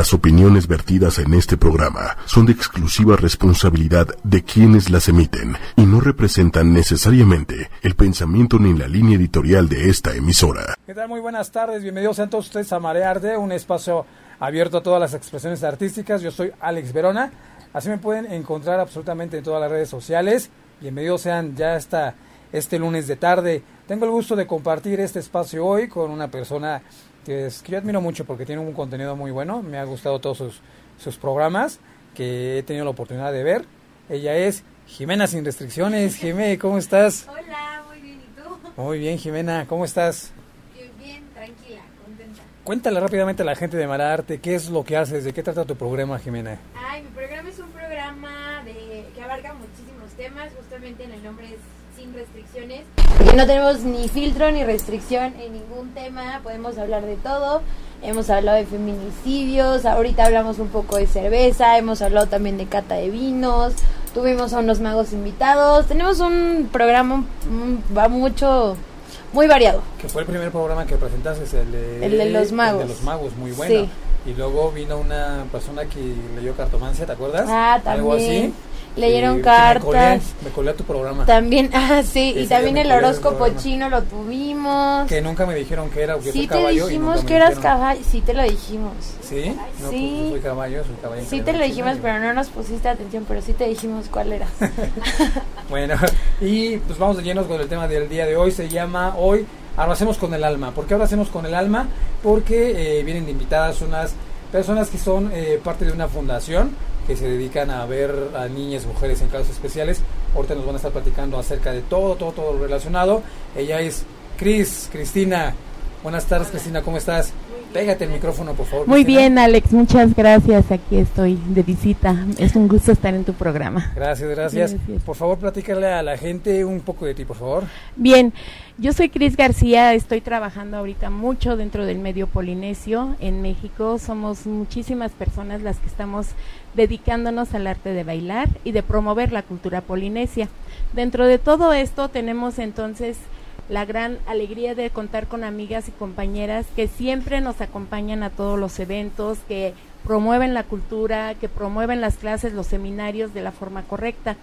Las opiniones vertidas en este programa son de exclusiva responsabilidad de quienes las emiten y no representan necesariamente el pensamiento ni la línea editorial de esta emisora. Muy buenas tardes, bienvenidos a todos ustedes a Marearte, un espacio abierto a todas las expresiones artísticas. Yo soy Alex Verona, así me pueden encontrar absolutamente en todas las redes sociales. Bienvenidos sean ya hasta este lunes de tarde. Tengo el gusto de compartir este espacio hoy con una persona que, es, que yo admiro mucho porque tiene un contenido muy bueno. Me ha gustado todos sus, sus programas que he tenido la oportunidad de ver. Ella es Jimena Sin Restricciones. Jimé, ¿cómo estás? Hola, muy bien, ¿y tú? Muy bien, Jimena, ¿cómo estás? Bien, bien, tranquila, contenta. Cuéntale rápidamente a la gente de Mararte qué es lo que haces, de qué trata tu programa, Jimena. Ay, mi programa es un programa de que abarca muchísimos temas, justamente en el nombre es Sin Restricciones. Porque no tenemos ni filtro ni restricción en ningún tema, podemos hablar de todo. Hemos hablado de feminicidios, ahorita hablamos un poco de cerveza, hemos hablado también de cata de vinos, tuvimos a unos magos invitados, tenemos un programa va mucho, muy variado. Que fue el primer programa que presentaste, el de, El de los magos. el de los magos, muy bueno. Sí. Y luego vino una persona que leyó cartomancia, ¿te acuerdas? Ah, Algo así. Leyeron Que- que cartas. Me colé, me colé a tu programa. También, ah, sí, y también el horóscopo chino lo tuvimos. Que nunca me dijeron que era, porque Sí te dijimos que eras caballo, sí te lo dijimos. ¿Sí? No, Sí. pues yo soy caballo, soy caballo. Sí te lo dijimos, pero no nos pusiste atención, pero sí te dijimos cuál era. Bueno, y pues vamos de llenos con el tema del día de hoy. Se llama hoy Abracemos con el alma. ¿Por qué abracemos con el alma? Porque eh, vienen de invitadas unas personas que son eh, parte de una fundación que se dedican a ver a niñas, mujeres en casos especiales. Ahorita nos van a estar platicando acerca de todo, todo, todo lo relacionado. Ella es Cris, Cristina. Buenas tardes, Cristina, ¿cómo estás? Pégate el micrófono, por favor. Muy bien, Alex, muchas gracias. Aquí estoy de visita. Es un gusto estar en tu programa. Gracias, gracias. Gracias. Por favor, platícale a la gente un poco de ti, por favor. Bien, yo soy Cris García, estoy trabajando ahorita mucho dentro del medio polinesio en México. Somos muchísimas personas las que estamos dedicándonos al arte de bailar y de promover la cultura polinesia. Dentro de todo esto tenemos entonces la gran alegría de contar con amigas y compañeras que siempre nos acompañan a todos los eventos, que promueven la cultura, que promueven las clases, los seminarios de la forma correcta.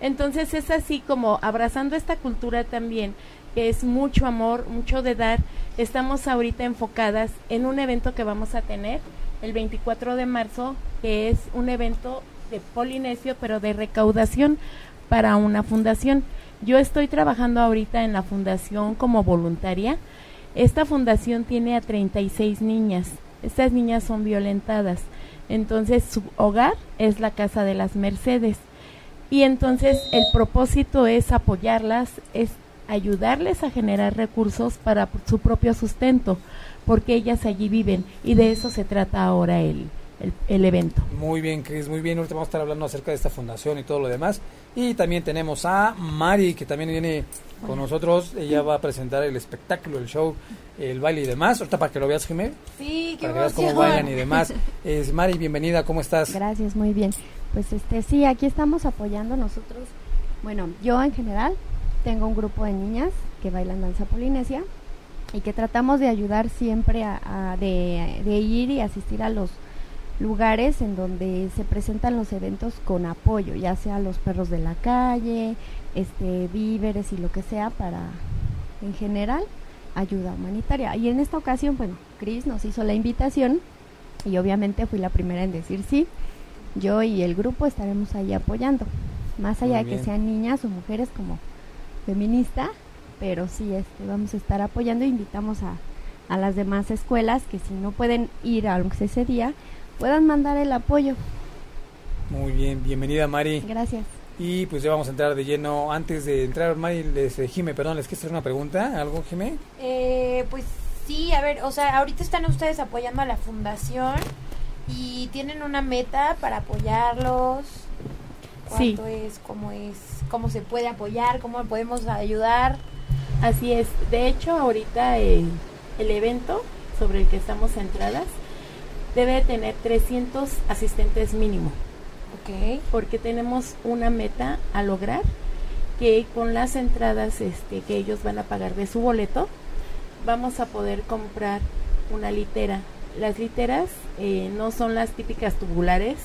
Entonces es así como abrazando esta cultura también, que es mucho amor, mucho de dar, estamos ahorita enfocadas en un evento que vamos a tener el 24 de marzo, que es un evento de Polinesio, pero de recaudación para una fundación. Yo estoy trabajando ahorita en la fundación como voluntaria. Esta fundación tiene a 36 niñas. Estas niñas son violentadas. Entonces su hogar es la Casa de las Mercedes. Y entonces el propósito es apoyarlas, es ayudarles a generar recursos para su propio sustento, porque ellas allí viven y de eso se trata ahora el, el, el evento. Muy bien, Cris, muy bien. Ahorita vamos a estar hablando acerca de esta fundación y todo lo demás. Y también tenemos a Mari, que también viene con nosotros. Ella va a presentar el espectáculo, el show, el baile y demás. Ahorita para que lo veas, Jimé, Sí, qué para que veas cómo bailan y demás. Es Mari, bienvenida, ¿cómo estás? Gracias, muy bien. Pues este sí, aquí estamos apoyando nosotros. Bueno, yo en general tengo un grupo de niñas que bailan danza polinesia y que tratamos de ayudar siempre a, a- de, de ir y asistir a los lugares en donde se presentan los eventos con apoyo, ya sea los perros de la calle, este víveres y lo que sea para en general ayuda humanitaria. Y en esta ocasión, bueno, Cris nos hizo la invitación y obviamente fui la primera en decir sí. Yo y el grupo estaremos ahí apoyando, más allá de que sean niñas o mujeres como feminista, pero sí este, vamos a estar apoyando e invitamos a, a las demás escuelas que si no pueden ir a ese día, puedan mandar el apoyo. Muy bien, bienvenida, Mari. Gracias. Y pues ya vamos a entrar de lleno. Antes de entrar, Mari, les, eh, Jime, perdón, ¿les quieres hacer una pregunta? ¿Algo, Jime? Eh, pues sí, a ver, o sea, ahorita están ustedes apoyando a la fundación y tienen una meta para apoyarlos. Sí. ¿Cuánto es? ¿Cómo es? ¿Cómo se puede apoyar? ¿Cómo podemos ayudar? Así es. De hecho, ahorita eh, el evento sobre el que estamos centradas debe tener 300 asistentes mínimo, Ok. porque tenemos una meta a lograr que con las entradas este, que ellos van a pagar de su boleto, vamos a poder comprar una litera. Las literas eh, no son las típicas tubulares,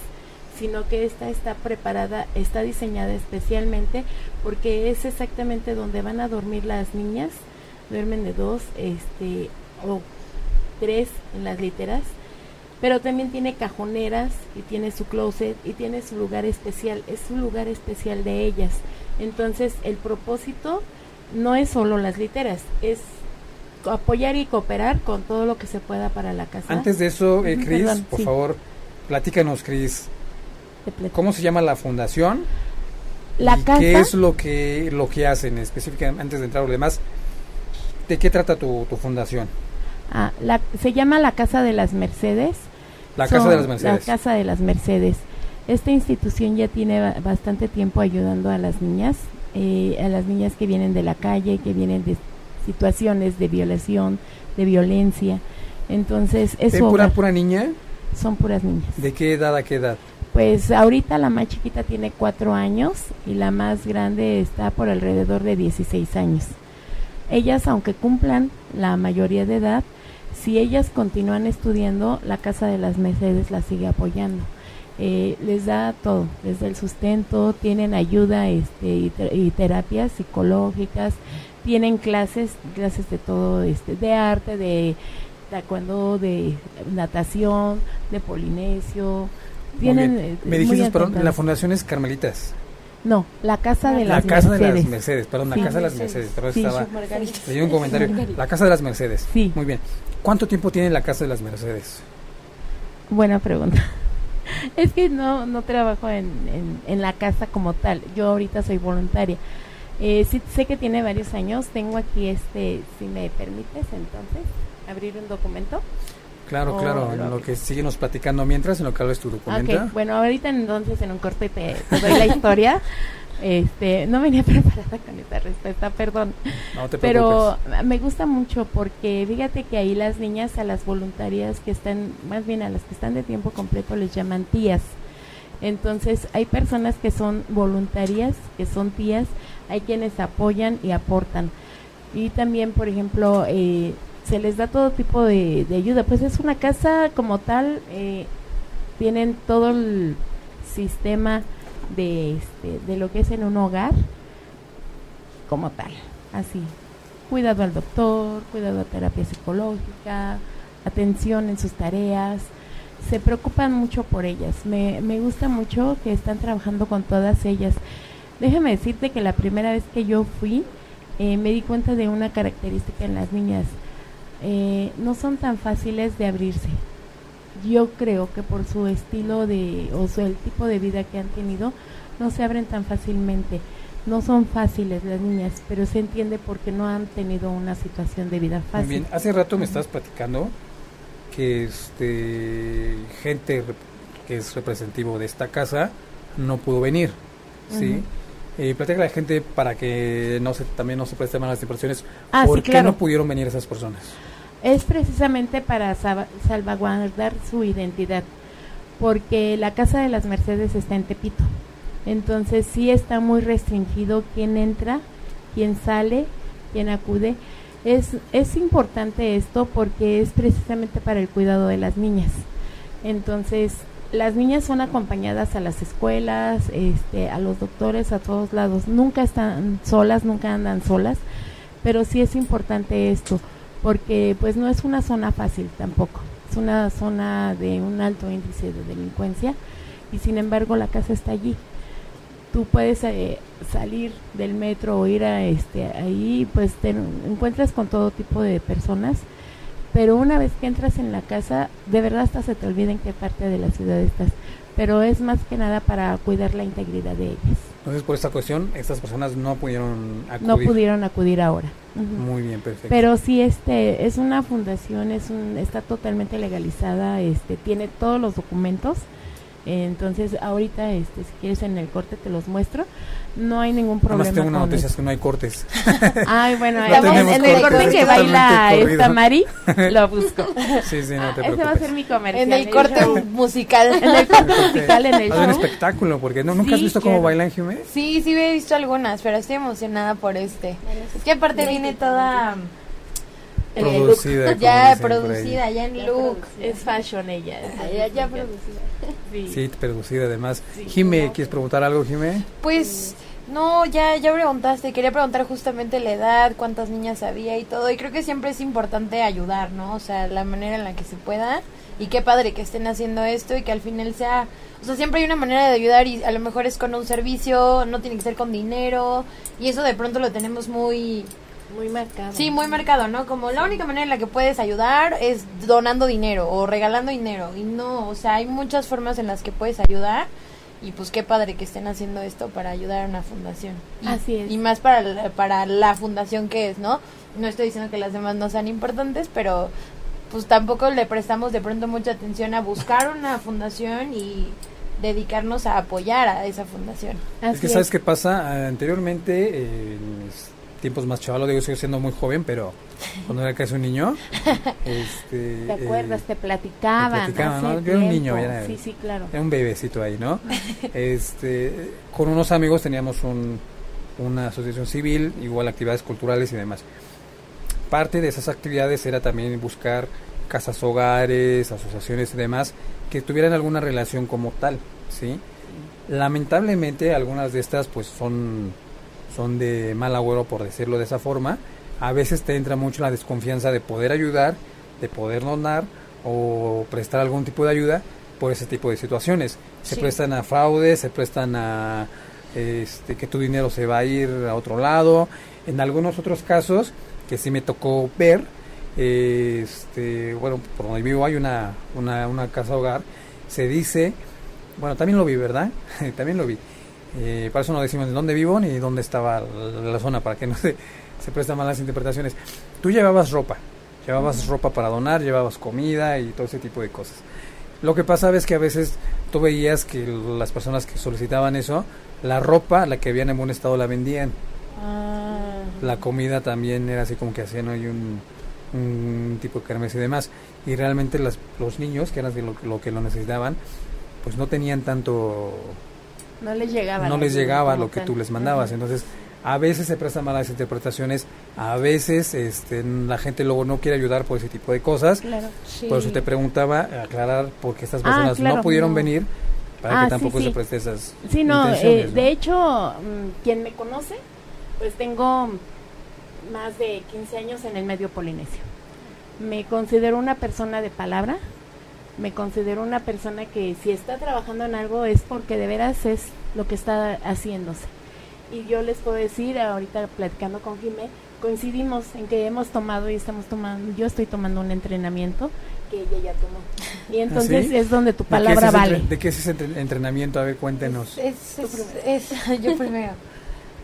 sino que esta está preparada, está diseñada especialmente porque es exactamente donde van a dormir las niñas, duermen de dos, este, o tres en las literas, pero también tiene cajoneras y tiene su closet y tiene su lugar especial, es un lugar especial de ellas. Entonces el propósito no es solo las literas, es apoyar y cooperar con todo lo que se pueda para la casa. Antes de eso, eh, Cris, por favor, platícanos, Cris, ¿cómo se llama la fundación? La casa. ¿Qué es lo que lo que hacen específicamente antes de entrar a lo demás? ¿De qué trata tu, fundación? Ah, la, se llama la Casa de las Mercedes. La Casa de las Mercedes. La Casa de las Mercedes. Esta institución ya tiene bastante tiempo ayudando a las niñas, eh, a las niñas que vienen de la calle, que vienen de situaciones de violación, de violencia. Entonces, eso... ¿Es pura, pura niña? Son puras niñas. ¿De qué edad a qué edad? Pues ahorita la más chiquita tiene cuatro años y la más grande está por alrededor de 16 años. Ellas, aunque cumplan la mayoría de edad, si ellas continúan estudiando, la Casa de las Mercedes la sigue apoyando. Eh, les da todo, desde el sustento, tienen ayuda este, y, y terapias psicológicas, tienen clases, clases de todo, este, de arte, de taekwondo, de natación, de polinesio. Tienen, eh, Me dijiste, perdón, la fundación es Carmelitas. No, la Casa de las Mercedes. La Casa de las Mercedes, perdón, la Casa de las Mercedes. Pero sí, estaba, leí un comentario. La Casa de las Mercedes. Sí. Muy bien. ¿Cuánto tiempo tiene la Casa de las Mercedes? Buena pregunta. Es que no, no trabajo en, en, la casa como tal. Yo ahorita soy voluntaria. Eh, sí, sé que tiene varios años. Tengo aquí este, si me permites, entonces, abrir un documento. Claro, claro, en lo que síguenos platicando mientras, en lo que hablas tu documento. Okay, bueno, ahorita entonces en un corte te, doy la historia. Este, no venía preparada con esta respuesta, perdón. No te Pero me gusta mucho porque fíjate que ahí las niñas a las voluntarias que están, más bien a las que están de tiempo completo les llaman tías. Entonces hay personas que son voluntarias, que son tías, hay quienes apoyan y aportan. Y también, por ejemplo, eh, se les da todo tipo de, ayuda. Pues es una casa como tal, eh, tienen todo el sistema de, este, de lo que es en un hogar como tal, así. Cuidado al doctor, cuidado a terapia psicológica, atención en sus tareas. Se preocupan mucho por ellas. Me, me gusta mucho que están trabajando con todas ellas. Déjame decirte que la primera vez que yo fui, eh, me di cuenta de una característica en las niñas. Eh, no son tan fáciles de abrirse. Yo creo que por su estilo de, o su, el tipo de vida que han tenido, no se abren tan fácilmente. No son fáciles las niñas, pero se entiende porque no han tenido una situación de vida fácil. bien, hace rato me estás platicando que este gente que es representativo de esta casa no pudo venir, ¿sí? eh, a la gente para que no se, también no se presten malas impresiones. Ah, ¿Por qué no pudieron venir esas personas? Es precisamente para salvaguardar su identidad, porque la Casa de las Mercedes está en Tepito. Entonces sí está muy restringido quién entra, quién sale, quién acude. Es, es importante esto porque es precisamente para el cuidado de las niñas. Entonces las niñas son acompañadas a las escuelas, este, a los doctores, a todos lados. Nunca están solas, nunca andan solas, pero sí es importante esto, porque pues no es una zona fácil tampoco. Es una zona de un alto índice de delincuencia y sin embargo la casa está allí. Tú puedes eh, salir del metro o ir a este ahí, pues te encuentras con todo tipo de personas pero una vez que entras en la casa, de verdad hasta se te olvida en qué parte de la ciudad estás, pero es más que nada para cuidar la integridad de ellas. Entonces, por esta cuestión, estas personas no pudieron acudir. No pudieron acudir ahora. Muy bien, perfecto. Pero sí, este, es una fundación, es un, está totalmente legalizada, este, tiene todos los documentos entonces, ahorita, este, si quieres en el corte te los muestro. No hay ningún problema. Además tengo una noticia, es que no hay cortes. Ay, bueno, en el corte que baila esta Mari, lo busco. Sí, sí, no te ah, Ese va a ser mi comercial. En el corte musical. En el corte musical, en el show. un espectáculo, porque ¿no, ¿nunca has visto cómo bailan Jiménez? Sí, sí he visto algunas, pero estoy emocionada por este. Es que aparte viene toda producida, ya producida, ya en look. Es fashion ella. ya, ya producida. Sí. sí, producida además. Jime, ¿quieres preguntar algo, Jime? Pues no, ya, ya preguntaste. Quería preguntar justamente la edad, cuántas niñas había y todo. Y creo que siempre es importante ayudar, ¿no? O sea, la manera en la que se pueda. Y qué padre que estén haciendo esto y que al final sea... O sea, siempre hay una manera de ayudar y a lo mejor es con un servicio, no tiene que ser con dinero. Y eso de pronto lo tenemos muy... Muy marcado. Sí, muy marcado, ¿no? Como la única manera en la que puedes ayudar es donando dinero o regalando dinero. Y no, o sea, hay muchas formas en las que puedes ayudar y pues qué padre que estén haciendo esto para ayudar a una fundación. Y, Así es. Y más para la, para la fundación que es, ¿no? No estoy diciendo que las demás no sean importantes, pero pues tampoco le prestamos de pronto mucha atención a buscar una fundación y dedicarnos a apoyar a esa fundación. es que sabes qué pasa, anteriormente en tiempos más chavalos, digo, sigo siendo muy joven, pero cuando era casi un niño, este, ¿te acuerdas? te platicaban. ¿no? Yo era un niño, era, sí, sí, claro. era un bebecito ahí, ¿no? este, con unos amigos teníamos un, una asociación civil, igual actividades culturales y demás. Parte de esas actividades era también buscar casas hogares, asociaciones y demás que tuvieran alguna relación como tal, ¿sí? Lamentablemente algunas de estas pues son son de mal agüero, por decirlo de esa forma, a veces te entra mucho la desconfianza de poder ayudar, de poder donar o prestar algún tipo de ayuda por ese tipo de situaciones. Se prestan a fraudes, se prestan a este, que tu dinero se va a ir a otro lado. En algunos otros casos, que sí me tocó ver, este, bueno, por donde vivo hay una, una, una casa hogar, se dice, bueno, también lo vi, ¿verdad? también lo vi eh, para eso no decimos de dónde vivo ni dónde estaba la, zona, para que no se, se prestan malas interpretaciones. Tú llevabas ropa, llevabas ropa para donar, llevabas comida y todo ese tipo de cosas. Lo que pasa es que a veces tú veías que las personas que solicitaban eso, la ropa, la que habían en buen estado, la vendían. Ah. La comida también era así como que hacían hoy un, un tipo de kermes y demás. Y realmente las, los niños, que eran lo, lo que lo necesitaban, pues no tenían tanto no les llegaba. No les llegaba lo que tú les mandabas. Entonces, a veces se prestan malas interpretaciones, a veces este, la gente luego no quiere ayudar por ese tipo de cosas. Claro, Por eso te preguntaba, aclarar por qué estas ah, personas no pudieron venir para que ah, tampoco se preste esas Sí, no, eh, de hecho, mm, quien me conoce, pues tengo más de 15 años en el medio polinesio. Me considero una persona de palabra, me considero una persona que si está trabajando en algo es porque de veras es lo que está haciéndose. Y yo les puedo decir, ahorita platicando con Jimé, coincidimos en que hemos tomado y estamos tomando, yo estoy tomando un entrenamiento que ella ya tomó. Y ¿Ah, entonces es donde tu palabra vale. ¿De qué es ese entrenamiento? A ver, cuéntenos. Es, yo primero.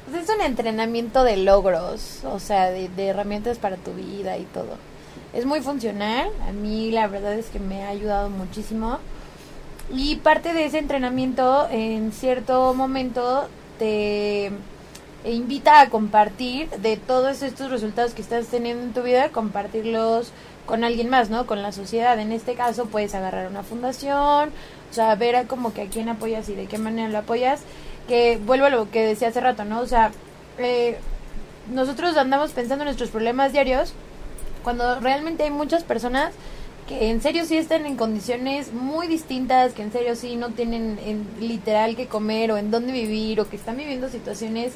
Pues es un entrenamiento de logros, o sea, de herramientas para tu vida y todo es muy funcional. A mí la verdad es que me ha ayudado muchísimo. Y parte de ese entrenamiento en cierto momento te invita a compartir de todos estos resultados que estás teniendo en tu vida, compartirlos con alguien más, ¿no? Con la sociedad. En este caso puedes agarrar una fundación, o sea, ver a como que a quién apoyas y de qué manera lo apoyas. Que vuelvo a lo que decía hace rato, ¿no? O sea, eh, nosotros andamos pensando en nuestros problemas diarios cuando realmente hay muchas personas que en serio sí están en condiciones muy distintas, que en serio sí no tienen en literal que comer o en dónde vivir o que están viviendo situaciones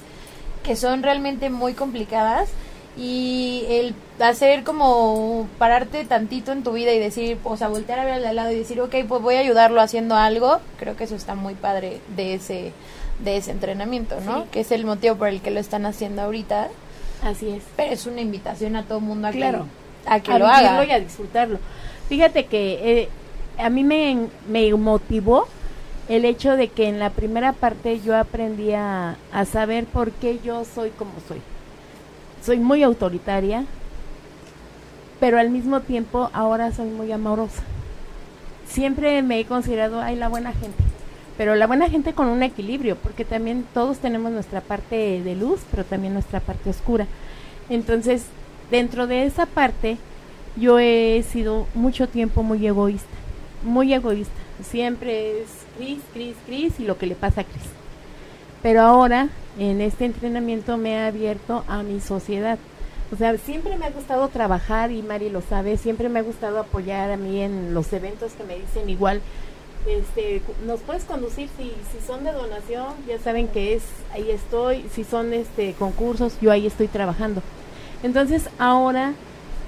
que son realmente muy complicadas y el hacer como pararte tantito en tu vida y decir, o sea, voltear a ver al lado y decir, ok, pues voy a ayudarlo haciendo algo, creo que eso está muy padre de ese de ese entrenamiento, ¿no? Que es el motivo por el que lo están haciendo ahorita. Así es. Pero es una invitación a todo el mundo a claro a que lo haga. y a disfrutarlo. Fíjate que eh, a mí me, me motivó el hecho de que en la primera parte yo aprendí a, a, saber por qué yo soy como soy. Soy muy autoritaria, pero al mismo tiempo ahora soy muy amorosa. Siempre me he considerado, ay, la buena gente, pero la buena gente con un equilibrio, porque también todos tenemos nuestra parte de luz, pero también nuestra parte oscura. Entonces, dentro de esa parte yo he sido mucho tiempo muy egoísta, muy egoísta. Siempre es Cris, Cris, Cris y lo que le pasa a Cris. Pero ahora en este entrenamiento me he abierto a mi sociedad. O sea, siempre me ha gustado trabajar y Mari lo sabe, siempre me ha gustado apoyar a mí en los eventos que me dicen igual, este, nos puedes conducir si, son de donación, ya saben que es, ahí estoy, si son este concursos, yo ahí estoy trabajando. Entonces ahora,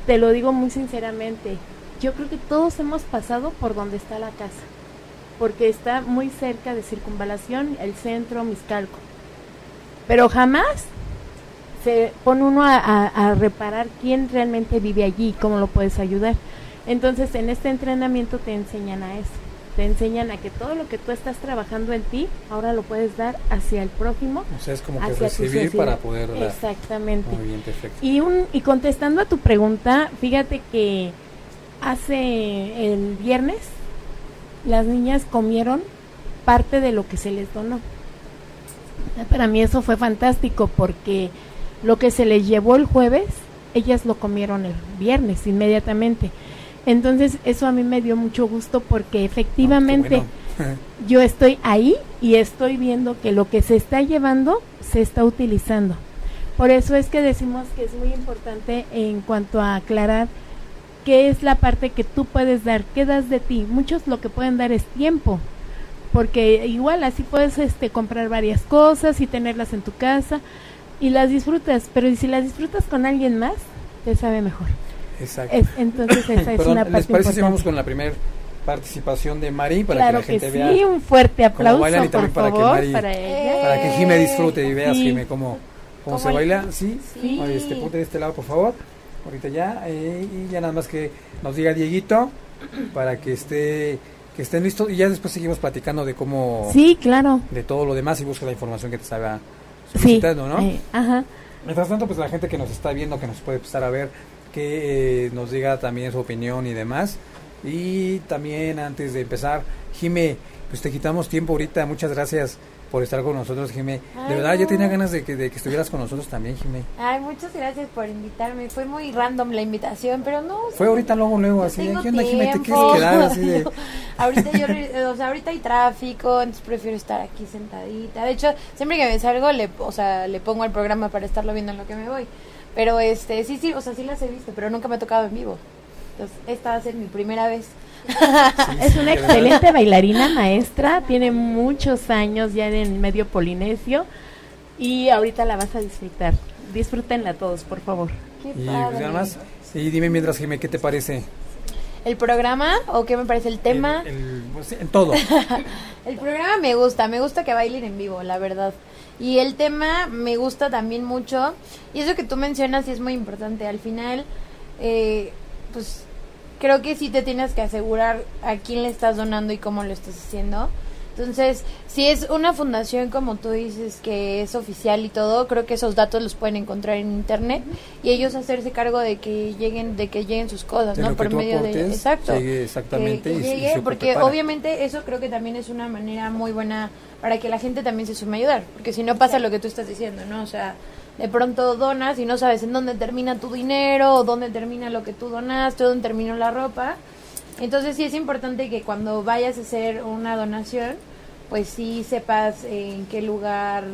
te lo digo muy sinceramente, yo creo que todos hemos pasado por donde está la casa, porque está muy cerca de circunvalación, el centro, Miscalco. Pero jamás se pone uno a, reparar quién realmente vive allí, cómo lo puedes ayudar. Entonces, en este entrenamiento te enseñan a eso. Te enseñan a que todo lo que tú estás trabajando en ti, ahora lo puedes dar hacia el prójimo. O sea, es como que recibir para poder dar. Exactamente. Y, un, y contestando a tu pregunta, fíjate que hace el viernes las niñas comieron parte de lo que se les donó. Para mí eso fue fantástico porque lo que se les llevó el jueves, ellas lo comieron el viernes inmediatamente. Entonces eso a mí me dio mucho gusto porque efectivamente yo estoy ahí y estoy viendo que lo que se está llevando se está utilizando. Por eso es que decimos que es muy importante en cuanto a aclarar qué es la parte que tú puedes dar, qué das de ti. Muchos lo que pueden dar es tiempo, porque igual así puedes este comprar varias cosas y tenerlas en tu casa, y las disfrutas, pero si las disfrutas con alguien más, te sabe mejor. Exacto. entonces esa es una parte ¿Les parece si vamos con la primera participación de Mari para que la gente vea? Sí, un fuerte aplauso por para favor, que para ella. Para que Jime disfrute y veas Jime cómo, cómo, se baila. Sí, sí. este, ponte de este lado, por favor. Ahorita ya. Eh, y ya nada más que nos diga Dieguito para que esté que estén listos y ya después seguimos platicando de cómo sí claro de todo lo demás y busca la información que te salga sí, ¿no? Eh, ajá. Mientras tanto, pues la gente que nos está viendo, que nos puede empezar a ver, que eh, nos diga también su opinión y demás. Y también antes de empezar, Jime, pues te quitamos tiempo ahorita, muchas gracias por estar con nosotros, Jimé. De verdad, yo tenía ganas de que, de que estuvieras con nosotros también, Jimé. Ay, muchas gracias por invitarme. Fue muy random la invitación, pero no. Fue ahorita, luego, luego, así. ¿Qué onda, Jimé? ¿Te quieres quedar así de.? ahorita, yo, o sea, ahorita hay tráfico, entonces prefiero estar aquí sentadita. De hecho, siempre que me salgo, le, o sea, le pongo el programa para estarlo viendo en lo que me voy. Pero este, sí, sí, o sea, sí las he visto, pero nunca me ha tocado en vivo. Entonces, esta va a ser mi primera vez es una excelente bailarina maestra, tiene muchos años ya en el medio polinesio y ahorita la vas a disfrutar. Disfrútenla todos, por favor. Qué y, pues, más, y dime mientras, Jimé, ¿qué te parece? ¿El programa o qué me parece el tema? Pues, en todo. el programa me gusta, me gusta que bailen en vivo, la verdad. Y el tema me gusta también mucho. Y eso que tú mencionas es muy importante. Al final, eh, pues creo que sí te tienes que asegurar a quién le estás donando y cómo lo estás haciendo. Entonces, si es una fundación como tú dices que es oficial y todo, creo que esos datos los pueden encontrar en internet y ellos hacerse cargo de que lleguen de que lleguen sus cosas, ¿no? Por medio de exacto. exactamente llegue, porque obviamente eso creo que también es una manera muy buena para que la gente también se sume a ayudar, porque si no pasa lo que tú estás diciendo, ¿no? O sea, de pronto donas y no sabes en dónde termina tu dinero o dónde termina lo que tú donaste o dónde terminó la ropa. Entonces sí es importante que cuando vayas a hacer una donación, pues sí sepas en qué lugar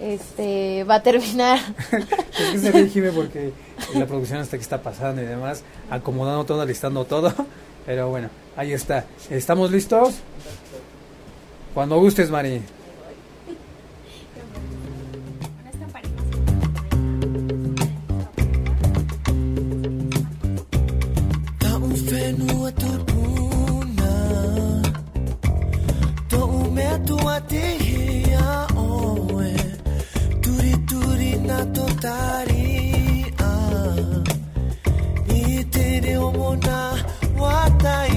este va a terminar. es que se ríe porque la producción hasta que está pasando y demás, acomodando todo, listando todo. Pero bueno, ahí está. ¿Estamos listos? Cuando gustes, Mari. बातें हिया ओए तुरी तुरी ना तो तारी आ नी तेरे ओ मोना वाताई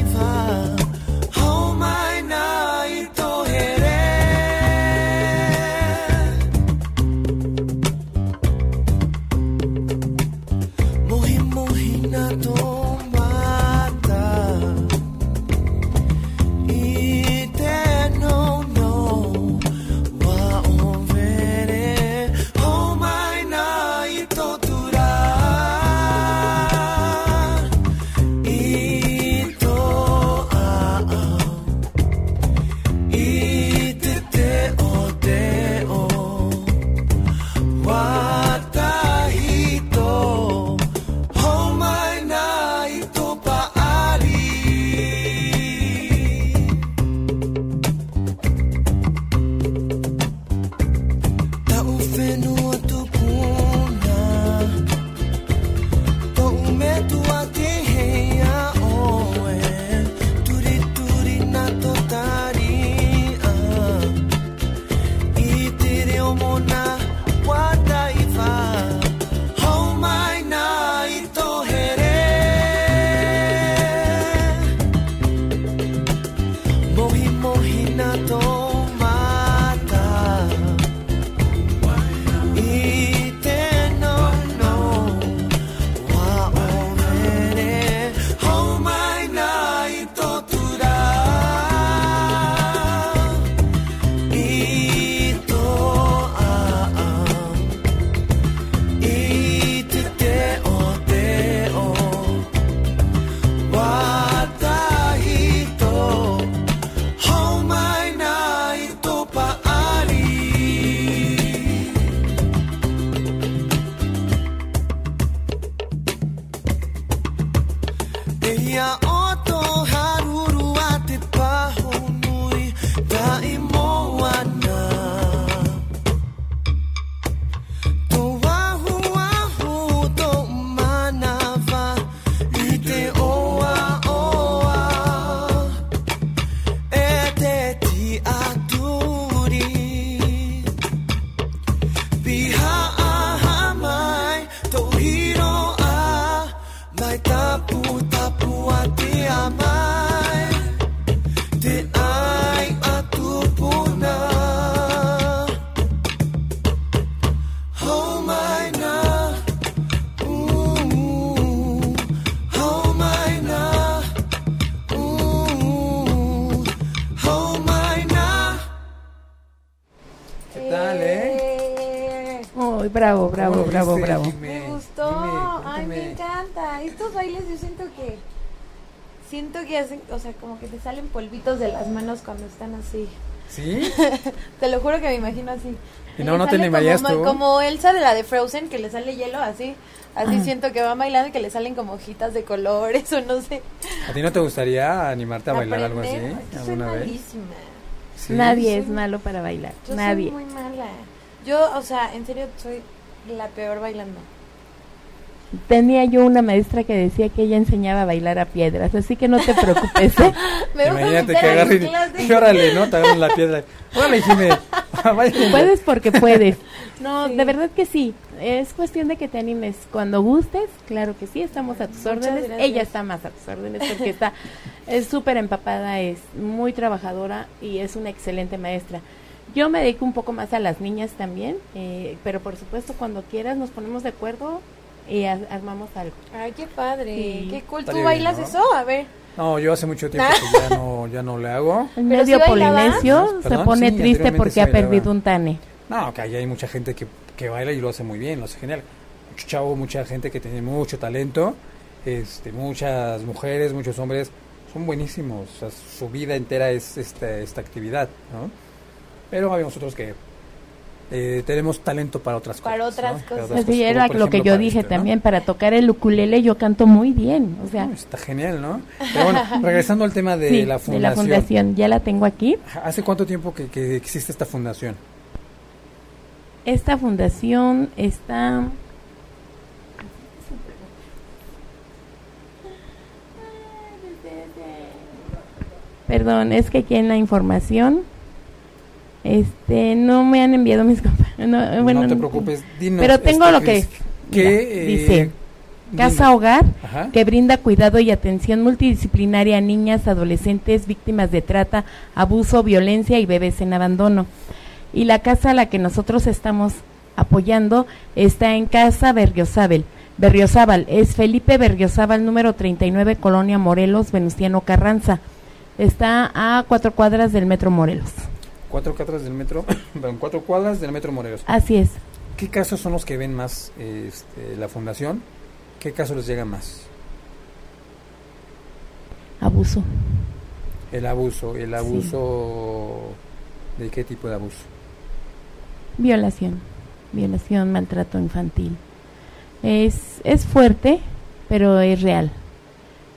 Bravo, bravo, ¿Cómo lo bravo, viste, bravo. Me gustó. Ay, me encanta. Estos bailes yo siento que. Siento que hacen. O sea, como que te salen polvitos de las manos cuando están así. ¿Sí? Te lo juro que me imagino así. Y no, no te imaginas como, tú. Como Elsa de la de Frozen, que le sale hielo así. Así siento que va bailando y que le salen como hojitas de colores o no sé. ¿A ti no te gustaría animarte a bailar algo así? Yo soy ¿Alguna vez? malísima. Sí. Nadie es malo para bailar. Yo Nadie. soy muy mala. Yo, o sea, en serio, soy la peor bailando. Tenía yo una maestra que decía que ella enseñaba a bailar a piedras, así que no te preocupes. ¿eh? Me Imagínate que agarren y órale, ¿no? Te agarran la piedra. Órale, Jimé. Báilale. Puedes porque puedes. No, Sí. de verdad que sí. Es cuestión de que te animes. Cuando gustes, claro que sí, estamos a tus Muchas órdenes. gracias. Ella está más a tus órdenes porque está es súper empapada, es muy trabajadora y es una excelente maestra. Yo me dedico un poco más a las niñas también, eh, pero por supuesto cuando quieras nos ponemos de acuerdo y armamos algo. Ay, qué padre. Sí. Qué cool. ¿Tú Estaría bailas bien, ¿no? eso? A ver. No, yo hace mucho tiempo que ya no, ya no le hago. El ¿Pero medio polinesio se Perdón, pone sí, triste porque ha perdido un tane. No, que ahí hay mucha gente que, que baila y lo hace muy bien, lo hace genial. Mucho chavo, mucha gente que tiene mucho talento, este, muchas mujeres, muchos hombres, son buenísimos. O sea, su vida entera es esta, esta actividad, ¿no? Pero hay nosotros que eh, tenemos talento para otras Para cosas. otras ¿no? Para cosas. otras Así cosas, era lo que ejemplo yo para dije esto, ¿no? también, para tocar el ukulele yo canto muy bien, o sea, No, está genial, ¿no? Pero bueno, regresando al tema de sí, la de fundación. la fundación, ya la tengo aquí. ¿Hace cuánto tiempo que, que existe esta fundación? Esta fundación está... Perdón, es que aquí en la información este no me han enviado mis compañeros. No, bueno, no te preocupes, dinos. Pero tengo este, lo que mira, eh, dice Casa. Hogar Ajá. que brinda cuidado y atención multidisciplinaria a niñas, adolescentes, víctimas de trata, abuso, violencia y bebés en abandono. Y la casa a la que nosotros estamos apoyando está en Casa Berriozábal. Berriozábal es Felipe Berriozábal, número 39, Colonia Morelos, Venustiano Carranza. Está a cuatro cuadras del Metro Morelos. Cuatro cuadras del metro, perdón, cuatro cuadras del metro Morelos. Así es. ¿Qué casos son los que ven más este, la fundación? ¿Qué casos les llega más? Abuso. El abuso, el abuso de qué tipo de abuso? Violación, violación, maltrato infantil. Es, es fuerte, pero es real.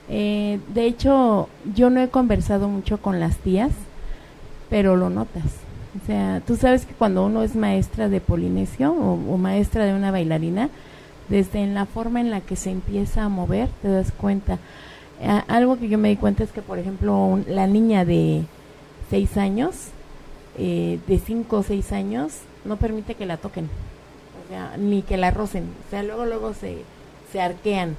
Eh, de hecho, yo no he conversado mucho con las tías, pero lo notas. O sea, tú sabes que cuando uno es maestra de polinesio o, o maestra de una bailarina, desde en la forma en la que se empieza a mover, te das cuenta. A- algo que yo me di cuenta es que, por ejemplo, un- la niña de seis años, eh, de cinco o seis años, no permite que la toquen, o sea, ni que la rocen, o sea, luego, luego se, se arquean.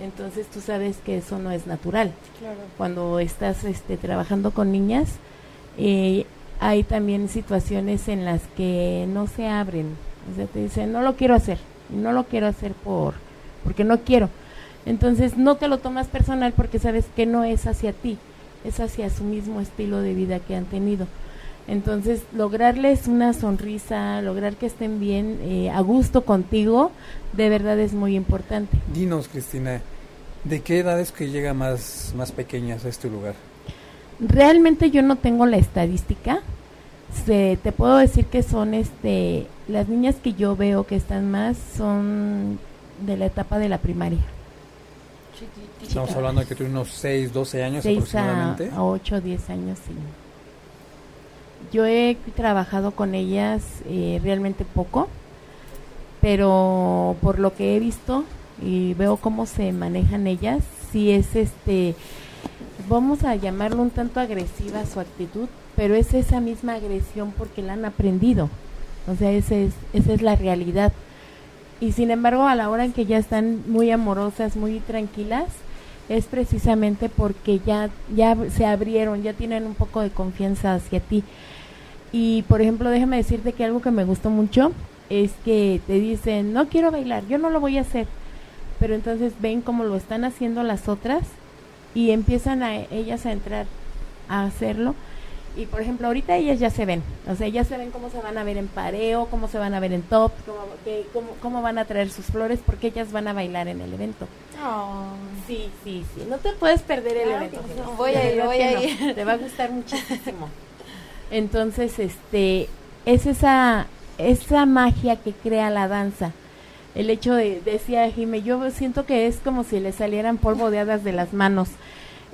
Entonces tú sabes que eso no es natural Claro. cuando estás este, trabajando con niñas eh, hay también situaciones en las que no se abren. O sea, te dicen, no lo quiero hacer, no lo quiero hacer por porque no quiero. Entonces no te lo tomas personal porque sabes que no es hacia ti, es hacia su mismo estilo de vida que han tenido. Entonces, lograrles una sonrisa, lograr que estén bien, eh, a gusto contigo, de verdad es muy importante. Dinos, Cristina, ¿de qué edades que llega más, más pequeñas a este lugar? Realmente yo no tengo la estadística. Se, te puedo decir que son este las niñas que yo veo que están más son de la etapa de la primaria. Estamos hablando de que tiene unos 6, 12 años 6 aproximadamente. a 8, 10 años, sí. Yo he trabajado con ellas eh, realmente poco, pero por lo que he visto y veo cómo se manejan ellas, sí es este, vamos a llamarlo un tanto agresiva su actitud, pero es esa misma agresión porque la han aprendido. O sea, esa es, esa es la realidad. Y sin embargo, a la hora en que ya están muy amorosas, muy tranquilas, es precisamente porque ya, ya se abrieron, ya tienen un poco de confianza hacia ti. Y por ejemplo, déjame decirte que algo que me gustó mucho es que te dicen, no quiero bailar, yo no lo voy a hacer. Pero entonces ven cómo lo están haciendo las otras y empiezan a ellas a entrar a hacerlo. Y por ejemplo, ahorita ellas ya se ven, o sea, ya se ven cómo se van a ver en pareo, cómo se van a ver en top, cómo, que- cómo, cómo van a traer sus flores, porque ellas van a bailar en el evento. Sí, sí, sí. No te puedes perder el Claro evento. no. Voy a ir, voy a no. ir. Te va a gustar muchísimo. Entonces, este, es esa, esa magia que crea la danza. El hecho de, decía Jime, yo siento que es como si le salieran polvo de hadas de las manos.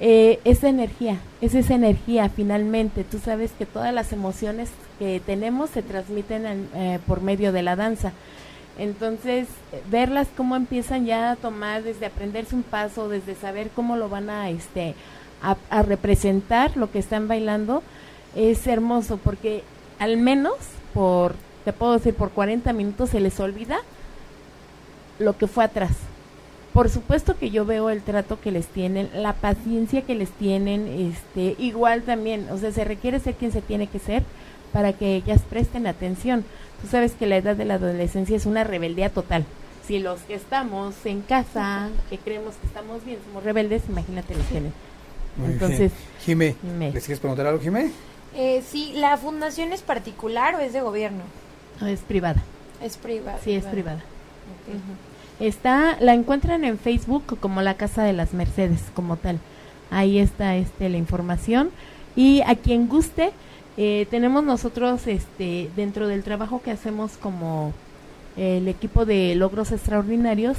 Eh, esa energía, es esa energía finalmente. Tú sabes que todas las emociones que tenemos se transmiten en- eh, por medio de la danza. Entonces, verlas cómo empiezan ya a tomar, desde aprenderse un paso, desde saber cómo lo van a, este, a, a representar lo que están bailando, es hermoso porque al menos por, te puedo decir, por 40 minutos se les olvida lo que fue atrás. Por supuesto que yo veo el trato que les tienen, la paciencia que les tienen, este, igual también, o sea, se requiere ser quien se tiene que ser para que ellas presten atención. Tú sabes que la edad de la adolescencia es una rebeldía total. Si los que estamos en casa, que creemos que estamos bien, somos rebeldes, imagínate los que. Muy Entonces, me- ¿les quieres preguntar algo, Jime? Eh, sí, ¿la fundación es particular o es de gobierno? es privada. Es privada. Sí, es privada. Ok. Está, la encuentran en Facebook como la Casa de las Mercedes, como tal. Ahí está este, la información. Y a quien guste, eh, tenemos nosotros este, dentro del trabajo que hacemos como el equipo de logros extraordinarios,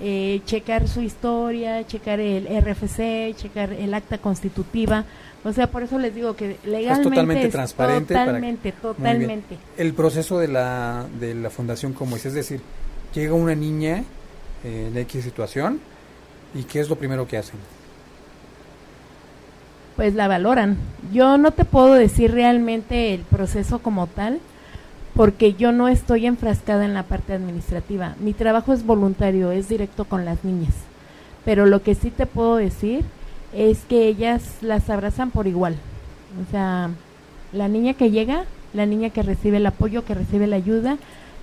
eh, checar su historia, checar el RFC, checar el acta constitutiva. O sea, por eso les digo que legalmente totalmente es transparente Totalmente, Muy bien. totalmente. El proceso de la, de la fundación, como es? Es decir, llega una niña en X situación y ¿qué es lo primero que hacen? pues la valoran. Yo no te puedo decir realmente el proceso como tal, porque yo no estoy enfrascada en la parte administrativa. Mi trabajo es voluntario, es directo con las niñas. Pero lo que sí te puedo decir es que ellas las abrazan por igual. O sea, la niña que llega, la niña que recibe el apoyo, que recibe la ayuda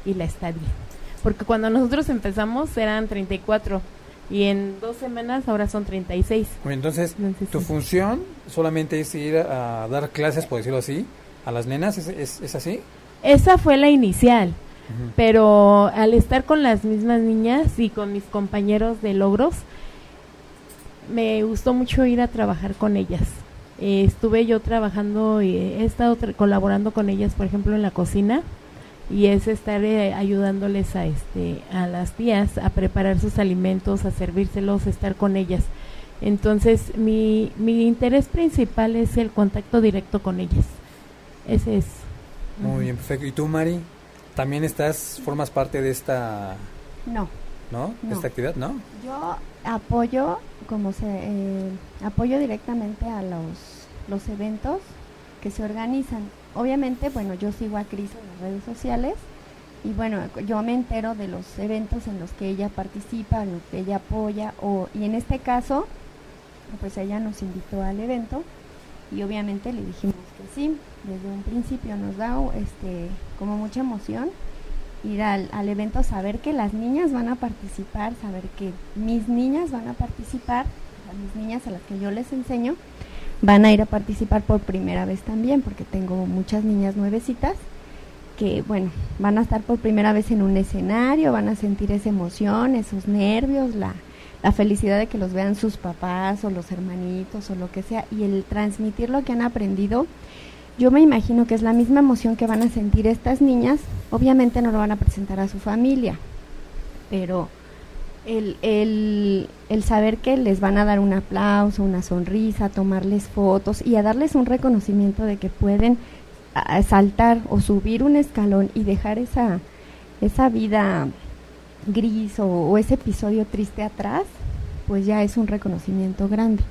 y la estadía. Porque cuando nosotros empezamos eran 34 y en dos semanas ahora son 36. Bueno, entonces, Entonces, tu sí. función solamente es ir a, dar clases, por decirlo así, a las nenas, ¿es, es, es así? Esa fue la inicial, pero al estar con las mismas niñas y con mis compañeros de logros, me gustó mucho ir a trabajar con ellas. Eh, estuve yo trabajando y he estado colaborando con ellas, por ejemplo, en la cocina y es estar eh, ayudándoles a este a las tías a preparar sus alimentos, a servírselos, estar con ellas. Entonces, mi mi interés principal es el contacto directo con ellas. Ese es. Muy bien, perfecto. ¿Y tú, Mari? ¿También estás, formas parte de esta, No, ¿no? De No. esta actividad, ¿no? yo apoyo como se eh, apoyo directamente a los los eventos que se organizan. Obviamente, bueno, yo sigo a Cris en las redes sociales y bueno, yo me entero de los eventos en los que ella participa, en los que ella apoya o y en este caso pues ella nos invitó al evento Y obviamente le dijimos que sí, desde un principio nos da este, como mucha emoción ir al, al evento, saber que las niñas van a participar, saber que mis niñas van a participar, a mis niñas a las que yo les enseño, van a ir a participar por primera vez también, porque tengo muchas niñas nuevecitas que, bueno, van a estar por primera vez en un escenario, van a sentir esa emoción, esos nervios, la, la felicidad de que los vean sus papás o los hermanitos o lo que sea, y el transmitir lo que han aprendido, yo me imagino que es la misma emoción que van a sentir estas niñas, obviamente no lo van a presentar a su familia, pero el, el, el, saber que les van a dar un aplauso, una sonrisa, tomarles fotos y a darles un reconocimiento de que pueden saltar o subir un escalón y dejar esa, esa vida gris o, o, ese episodio triste atrás, pues ya es un reconocimiento grande.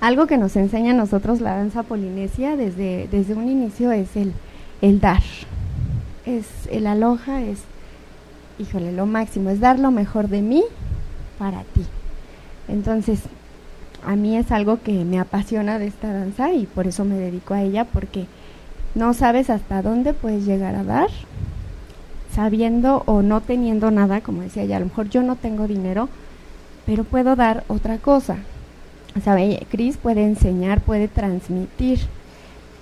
Algo que nos enseña a nosotros la danza polinesia desde, desde un inicio es el, el dar. Es el aloja, es, híjole, lo máximo, es dar lo mejor de mí para ti. Entonces, a mí es algo que me apasiona de esta danza y por eso me dedico a ella, porque no sabes hasta dónde puedes llegar a dar, sabiendo o no teniendo nada, como decía ella, a lo mejor yo no tengo dinero, pero puedo dar otra cosa. ¿Sabe? Cris puede enseñar, puede transmitir.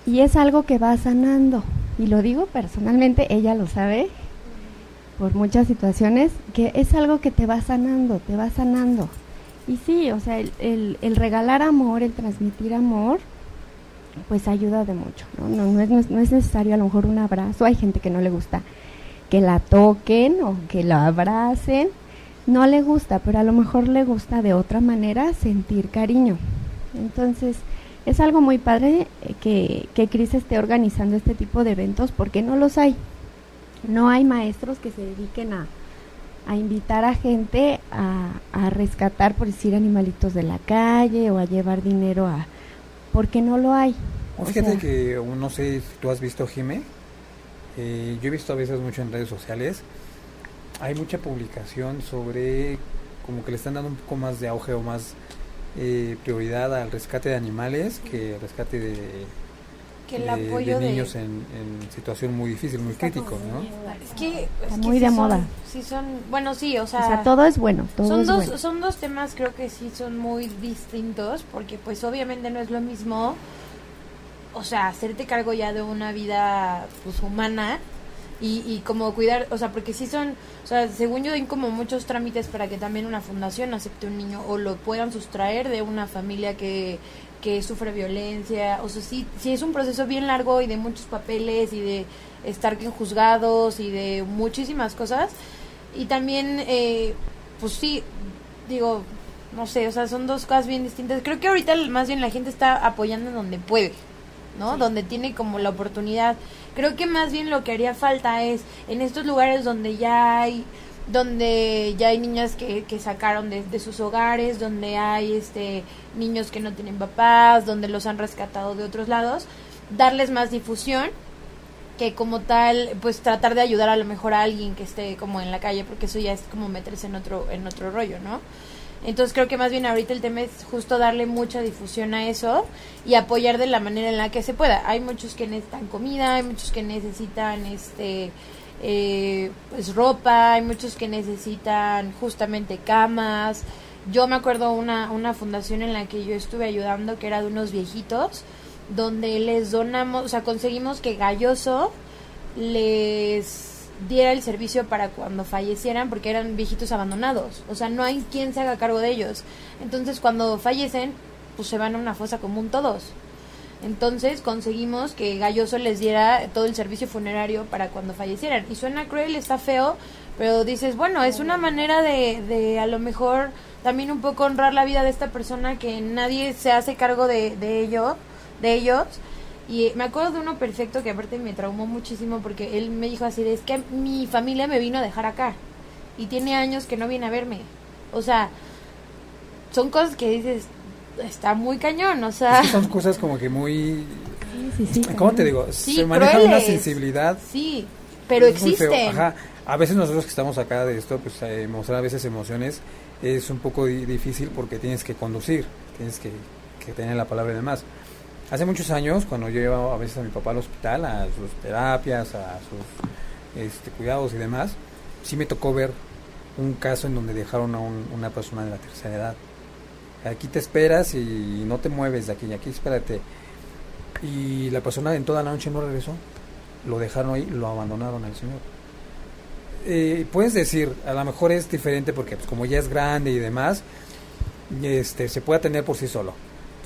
Y es algo que va sanando. Y lo digo personalmente, ella lo sabe, por muchas situaciones, que es algo que te va sanando, te va sanando. Y sí, o sea, el, el, el regalar amor, el transmitir amor, pues ayuda de mucho, ¿no? No, no, es, no es necesario a lo mejor un abrazo, hay gente que no le gusta que la toquen o que la abracen, no le gusta, pero a lo mejor le gusta de otra manera sentir cariño. Entonces, es algo muy padre que, que Cris esté organizando este tipo de eventos porque no los hay. No hay maestros que se dediquen a, a invitar a gente a, a, rescatar, por decir, animalitos de la calle o a llevar dinero a... porque no lo hay. O Fíjate sea, que, no sé si tú has visto, Jime, eh, yo he visto a veces mucho en redes sociales, hay mucha publicación sobre como que le están dando un poco más de auge o más eh, prioridad al rescate de animales que al rescate de, que el apoyo de, de niños de... En, en, situación muy difícil, muy crítico, ¿no? Es que es muy que de sí moda. Son, sí son, bueno, sí, o sea, o sea, todo es bueno, todo son es dos bueno. son dos temas creo que sí son muy distintos porque pues obviamente no es lo mismo o sea, hacerte cargo ya de una vida pues humana y, y como cuidar, o sea, porque sí son, o sea, según yo hay como muchos trámites para que también una fundación acepte un niño o lo puedan sustraer de una familia que, que sufre violencia, o sea, sí, sí es un proceso bien largo y de muchos papeles y de estar en juzgados y de muchísimas cosas y también, eh, pues sí, digo, no sé, o sea, son dos cosas bien distintas. Creo que ahorita más bien la gente está apoyando donde puede. ¿no? Sí. Donde tiene como la oportunidad. Creo que más bien lo que haría falta es en estos lugares donde ya hay donde ya hay niñas que, que sacaron de, sus hogares, donde hay este niños que no tienen papás, donde los han rescatado de otros lados, darles más difusión que como tal, pues tratar de ayudar a lo mejor a alguien que esté como en la calle, porque eso ya es como meterse en otro, en otro rollo, ¿no? Entonces creo que más bien ahorita el tema es justo darle mucha difusión a eso y apoyar de la manera en la que se pueda. Hay muchos que necesitan comida, hay muchos que necesitan este eh, pues ropa, hay muchos que necesitan justamente camas. Yo me acuerdo una, una fundación en la que yo estuve ayudando que era de unos viejitos donde les donamos, o sea, conseguimos que Galloso les diera el servicio para cuando fallecieran porque eran viejitos abandonados. O sea, no hay quien se haga cargo de ellos. Entonces, cuando fallecen, pues se van a una fosa común todos. Entonces conseguimos que Galloso les diera todo el servicio funerario para cuando fallecieran. Y suena cruel, está feo, pero dices, bueno, es una manera de, de a lo mejor también un poco honrar la vida de esta persona que nadie se hace cargo de, de ello, de ellos. Y me acuerdo de uno perfecto que aparte me traumó muchísimo porque él me dijo así, es que mi familia me vino a dejar acá y tiene años que no viene a verme. O sea, son cosas que dices, está muy cañón, o sea... Es que son cosas como que muy... Sí, sí, sí, ¿Cómo te digo? Sí, Se maneja crueles. una sensibilidad. Sí, pero existen. Ajá. A veces nosotros que estamos acá de esto, pues eh, mostrar a veces emociones es un poco di difícil porque tienes que conducir, tienes que, que tener la palabra y demás. Hace muchos años, cuando yo llevaba a veces a mi papá al hospital, a sus terapias, a sus este, cuidados y demás, sí me tocó ver un caso en donde dejaron a un- una persona de la tercera edad. Aquí te esperas y no te mueves de aquí, aquí espérate. Y la persona en toda la noche no regresó. Lo dejaron ahí, lo abandonaron al señor. Eh, puedes decir, a lo mejor es diferente porque pues, como ya es grande y demás, este, se puede atender por sí solo.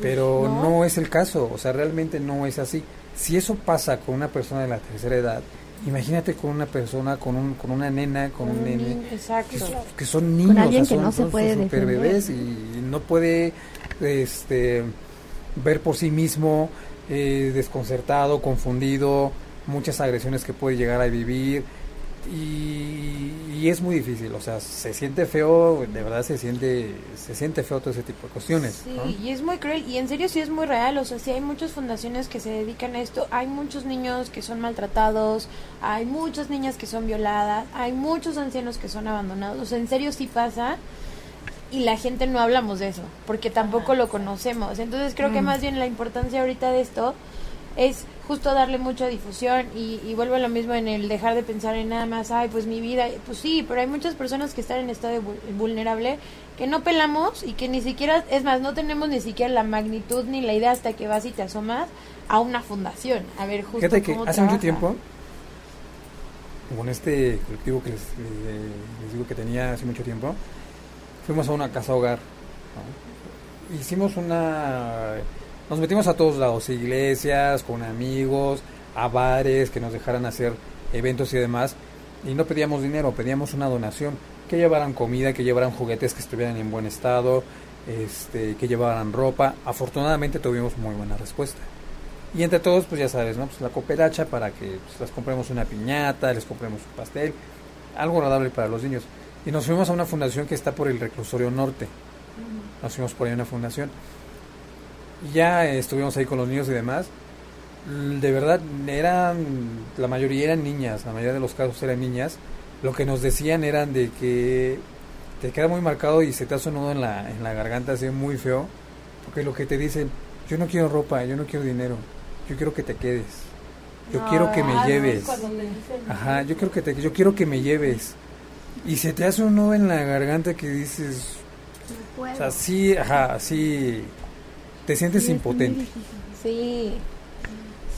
Pero no. no. es el caso, o sea, realmente no es así. Si eso pasa con una persona de la tercera edad, imagínate con una persona, con, un, con una nena, con un nene, niño, Exacto. que, son- que son niños, alguien o sea, que son, no se son puede super bebés y no puede este, ver por sí mismo, eh, desconcertado, confundido, muchas agresiones que puede llegar a vivir y, y es muy difícil, o sea, se siente feo, de verdad se siente, se siente feo todo ese tipo de cuestiones. Sí, ¿no? y es muy cruel y en serio sí es muy real, o sea, sí hay muchas fundaciones que se dedican a esto, hay muchos niños que son maltratados, hay muchas niñas que son violadas, hay muchos ancianos que son abandonados, o sea, en serio sí pasa y la gente no hablamos de eso, porque tampoco lo conocemos. Entonces creo que más bien la importancia ahorita de esto es justo darle mucha difusión y, y vuelvo a lo mismo en el dejar de pensar en nada más, ay, pues mi vida, pues sí, pero hay muchas personas que están en estado vulnerable que no pelamos y que ni siquiera, es más, no tenemos ni siquiera la magnitud ni la idea hasta que vas y te asomas a una fundación, a ver justo Fíjate que cómo hace mucho tiempo, con este colectivo que les, eh, les digo que tenía hace mucho tiempo, fuimos a una casa hogar. ¿no? Hicimos una... Nos metimos a todos lados, iglesias, con amigos, a bares que nos dejaran hacer eventos y demás. Y no pedíamos dinero, pedíamos una donación. Que llevaran comida, que llevaran juguetes que estuvieran en buen estado, este, que llevaran ropa. Afortunadamente tuvimos muy buena respuesta. Y entre todos, pues ya sabes, ¿no? Pues la cooperacha para que pues, les compremos una piñata, les compremos un pastel, algo agradable para los niños. Y nos fuimos a una fundación que está por el reclusorio norte. Nos fuimos por ahí a una fundación. Ya estuvimos ahí con los niños y demás. De verdad, eran, la mayoría eran niñas, la mayoría de los casos eran niñas. Lo que nos decían eran de que te queda muy marcado y se te hace un nudo en la, en la garganta así muy feo. Porque lo que te dicen, yo no quiero ropa, yo no quiero dinero, yo quiero que te quedes. Yo quiero que me Ah, no, lleves. me Ajá, yo quiero que te, yo quiero que me lleves. Y se te hace un nudo en la garganta que dices, o sea, sí, ajá, sí, te sientes impotente. Sí,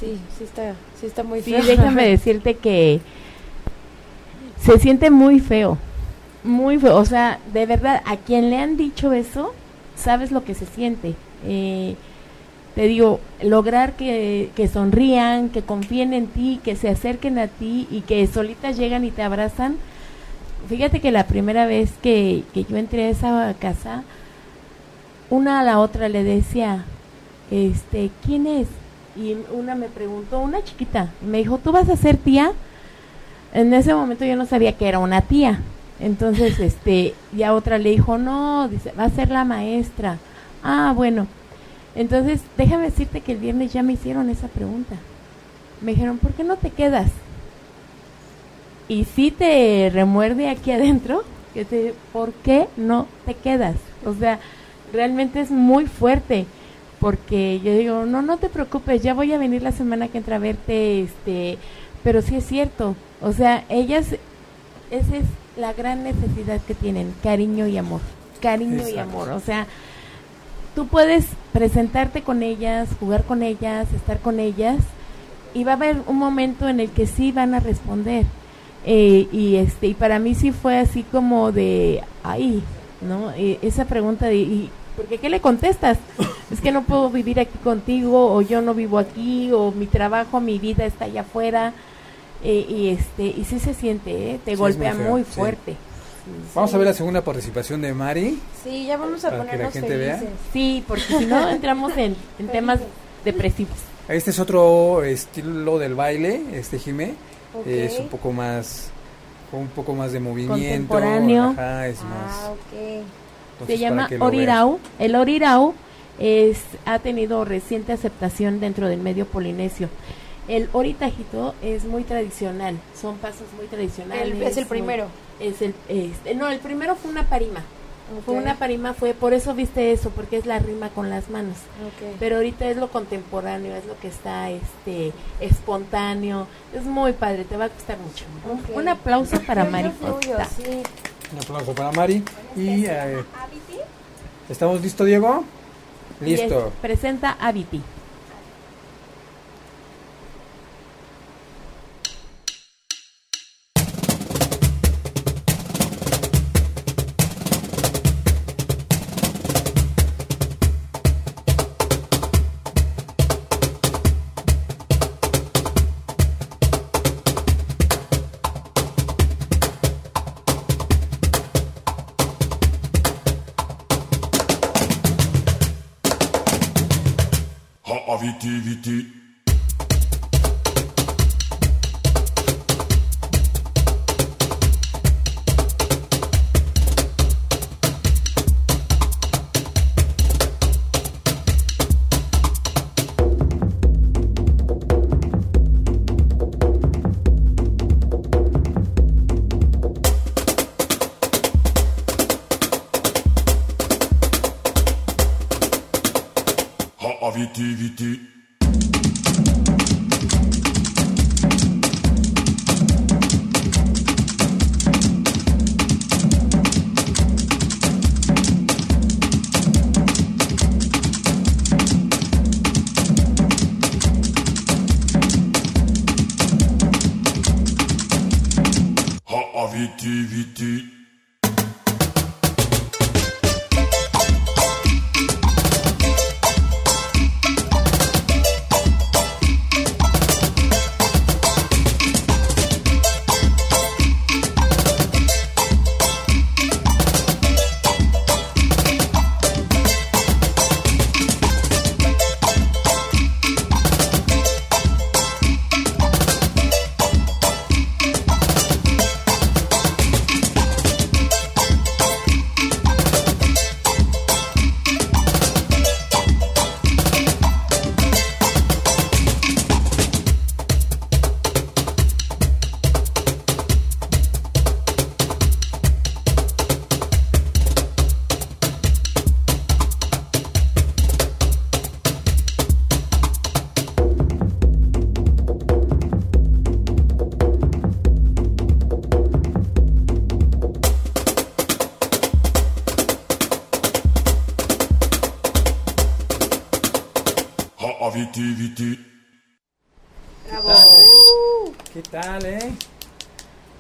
sí, sí está, sí está muy Sí, feo. déjame decirte que se siente muy feo, muy feo. O sea, de verdad, a quien le han dicho eso, sabes lo que se siente. Eh, te digo, lograr que, que sonrían, que confíen en ti, que se acerquen a ti y que solitas llegan y te abrazan. Fíjate que la primera vez que, que yo entré a esa casa, una a la otra le decía, este, ¿quién es? Y una me preguntó, una chiquita, me dijo, ¿tú vas a ser tía? En ese momento yo no sabía que era una tía. Entonces, este, ya otra le dijo, no, dice, va a ser la maestra. Ah, bueno. Entonces, déjame decirte que el viernes ya me hicieron esa pregunta. Me dijeron, ¿por qué no te quedas? Y si te remuerde aquí adentro, que te, ¿por qué no te quedas? O sea, realmente es muy fuerte porque yo digo, no, no te preocupes, ya voy a venir la semana que entra a verte, este, pero sí es cierto, o sea, ellas, esa es la gran necesidad que tienen, cariño y amor, cariño y amor, o sea, tú puedes presentarte con ellas, jugar con ellas, estar con ellas, y va a haber un momento en el que sí van a responder. Eh, y este y para mí sí fue así como de ay no Eh, esa pregunta de y porque qué le contestas es que no puedo vivir aquí contigo o yo no vivo aquí o mi trabajo mi vida está allá afuera Eh, y este y sí se siente ¿eh? te golpea muy feo, muy sí. fuerte Vamos a ver la segunda participación de Mari. Sí, ya vamos a Para que la ponernos gente vea. sí porque si no entramos en, en temas depresivos Este es otro estilo del baile, este Jimé. Es un poco más un poco más de movimiento. Contemporáneo. Ajá, es Ah, más. ok. entonces, Se llama. Orirau. El Orirau es, ha tenido reciente aceptación dentro del medio polinesio. El Oritajito es muy tradicional, son pasos muy tradicionales. El- es el muy- primero. es el, este, no, el primero fue una parima. Fue una parima, fue, por eso viste eso, porque es la rima con las manos. Pero ahorita es lo contemporáneo, es lo que está este espontáneo. Es muy padre, te va a gustar mucho. Un- aplauso para Mari sí. Un aplauso para Mari. Y eh, ¿estamos listos, Diego? Y es- Listo. presenta a Viti.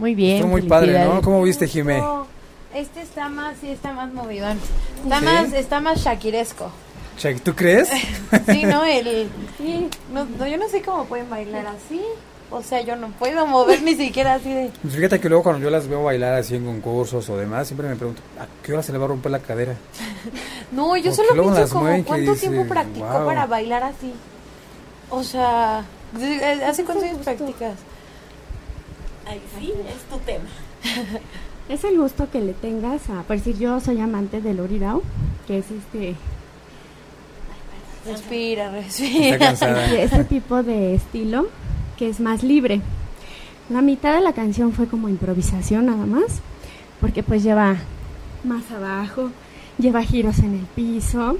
Muy bien. Fue muy padre, ¿no? ¿Cómo viste, Jimé? Este está más, sí, está más movidón. Está ¿Sí? más, está más shakiresco. ¿Tú crees? Sí, ¿no? El, sí, no, no, yo no sé cómo pueden bailar así. O sea, yo no puedo mover ni siquiera así de... Pues Fíjate que luego cuando yo las veo bailar así en concursos o demás, siempre me pregunto, ¿a qué hora se le va a romper la cadera? No, yo Porque solo pienso como cuánto dice, tiempo practicó "Guau". para bailar así. O sea, ¿de- ¿hace cuántos años practicas? Sí, es tu tema. Es el gusto que le tengas a, por decir, yo soy amante del orirao, que es este, Respira, respira. este tipo de estilo que es más libre. La mitad de la canción fue como improvisación nada más, porque pues lleva más abajo, lleva giros en el piso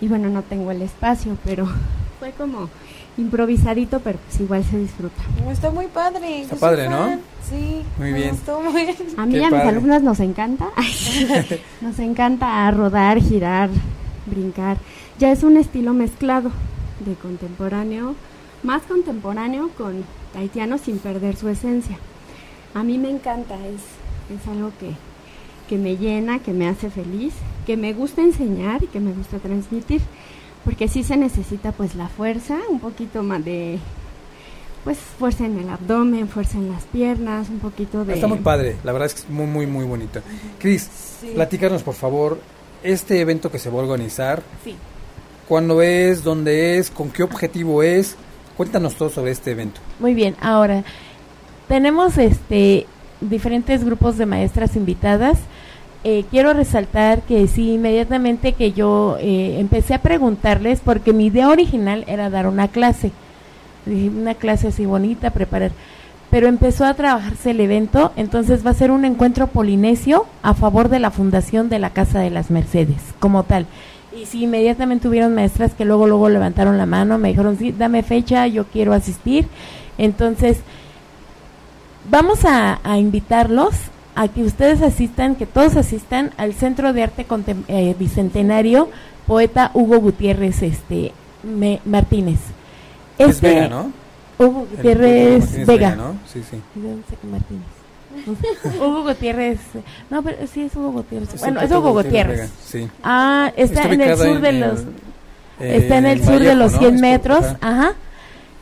y bueno, no tengo el espacio, pero fue como improvisadito, pero pues igual se disfruta. Está muy padre. Está padre, ¿no? Sí. Muy me bien. gustó muy bien. A mí y a mis alumnas nos encanta. nos encanta rodar, girar, brincar. Ya es un estilo mezclado de contemporáneo, más contemporáneo con haitiano sin perder su esencia. A mí me encanta, es, es algo que, que me llena, que me hace feliz, que me gusta enseñar y que me gusta transmitir, porque sí se necesita pues la fuerza, un poquito más de pues fuerza en el abdomen, fuerza en las piernas, un poquito de Está muy padre, la verdad es que es muy, muy, muy bonito. Cris, platícanos por favor, este evento que se va a organizar, Sí. ¿cuándo es? ¿Dónde es? ¿Con qué objetivo es? Cuéntanos todo sobre este evento. Muy bien, ahora tenemos este diferentes grupos de maestras invitadas. Eh, quiero resaltar que sí, inmediatamente que yo eh, empecé a preguntarles, porque mi idea original era dar una clase, una clase así bonita, preparar. pero empezó a trabajarse el evento, entonces va a ser un encuentro polinesio a favor de la fundación de la Casa de las Mercedes, como tal. Y sí, inmediatamente hubieron maestras que luego, luego levantaron la mano, me dijeron, sí, dame fecha, yo quiero asistir. Entonces, vamos a invitarlos a que ustedes asistan, que todos asistan al Centro de Arte Contem- eh, Bicentenario Poeta Hugo Gutiérrez este Me- Martínez. Es Este- Vega, ¿no? Hugo Gutiérrez Martínez Vega. ¿no? Sí, sí. ¿De dónde saca Martínez? Hugo Gutiérrez. No, pero sí es Hugo Gutiérrez. Es bueno, es Hugo Gutiérrez. Vega, Sí. Ah, está, en el sur de los. eh, está en el sur de los ¿no? 100 Es por- metros. ajá.